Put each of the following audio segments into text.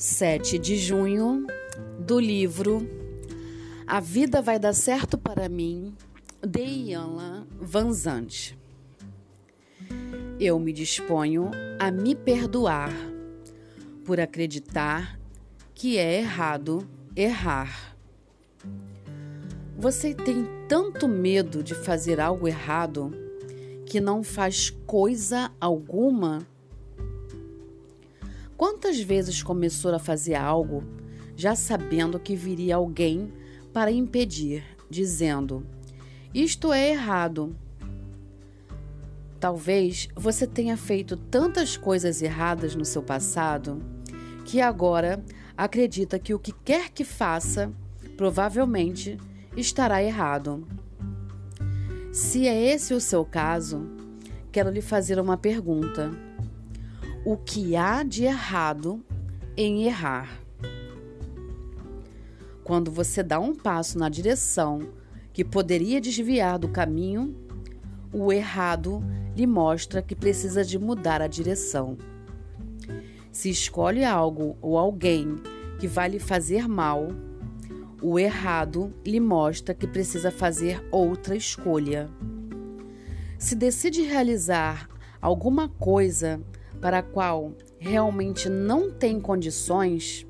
7 de junho, do livro A Vida Vai Dar Certo para Mim, de Iana Vanzante. Eu me disponho a me perdoar por acreditar que é errado errar. Você tem tanto medo de fazer algo errado que não faz coisa alguma? Quantas vezes começou a fazer algo já sabendo que viria alguém para impedir, dizendo: Isto é errado. Talvez você tenha feito tantas coisas erradas no seu passado que agora acredita que o que quer que faça provavelmente estará errado. Se é esse o seu caso, quero lhe fazer uma pergunta o que há de errado em errar. Quando você dá um passo na direção que poderia desviar do caminho, o errado lhe mostra que precisa de mudar a direção. Se escolhe algo ou alguém que vai lhe fazer mal, o errado lhe mostra que precisa fazer outra escolha. Se decide realizar alguma coisa para a qual realmente não tem condições,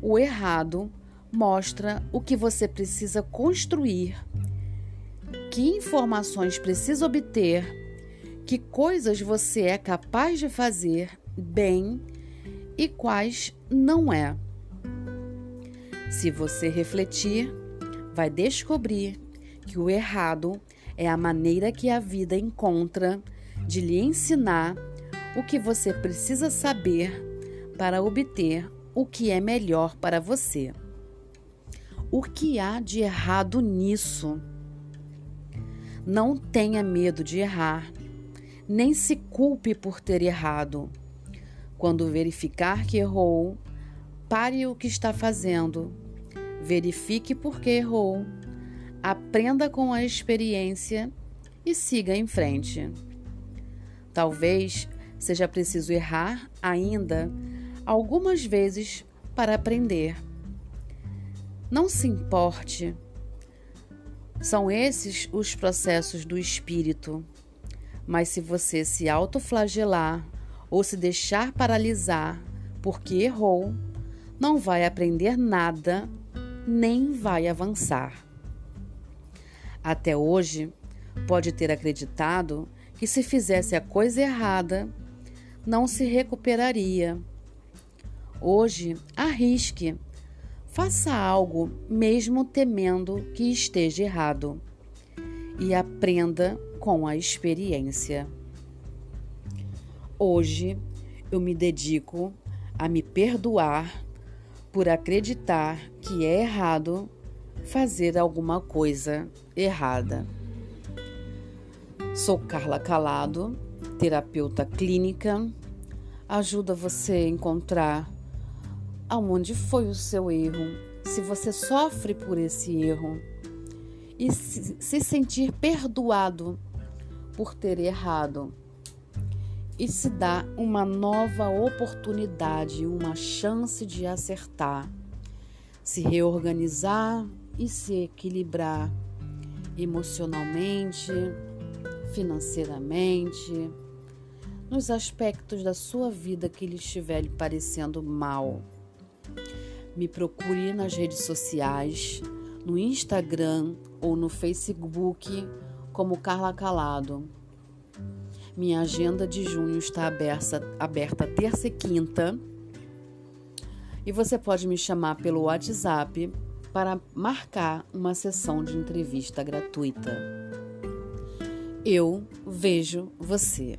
o errado mostra o que você precisa construir, que informações precisa obter, que coisas você é capaz de fazer bem e quais não é. Se você refletir, vai descobrir que o errado é a maneira que a vida encontra de lhe ensinar o que você precisa saber para obter o que é melhor para você. O que há de errado nisso? Não tenha medo de errar, nem se culpe por ter errado. Quando verificar que errou, pare o que está fazendo, verifique por que errou, aprenda com a experiência e siga em frente. Talvez seja preciso errar ainda algumas vezes para aprender. Não se importe. São esses os processos do espírito. Mas se você se autoflagelar ou se deixar paralisar porque errou, não vai aprender nada nem vai avançar. Até hoje, pode ter acreditado que se fizesse a coisa errada, não se recuperaria. Hoje, arrisque. Faça algo mesmo temendo que esteja errado e aprenda com a experiência. Hoje eu me dedico a me perdoar por acreditar que é errado fazer alguma coisa errada. Sou Carla Calado terapeuta clínica, ajuda você a encontrar aonde foi o seu erro, se você sofre por esse erro e se, se sentir perdoado por ter errado. E se dá uma nova oportunidade, uma chance de acertar, se reorganizar e se equilibrar emocionalmente, financeiramente nos aspectos da sua vida que lhe estiver lhe parecendo mal. Me procure nas redes sociais, no Instagram ou no Facebook como Carla Calado. Minha agenda de junho está aberta, aberta terça e quinta. E você pode me chamar pelo WhatsApp para marcar uma sessão de entrevista gratuita. Eu vejo você.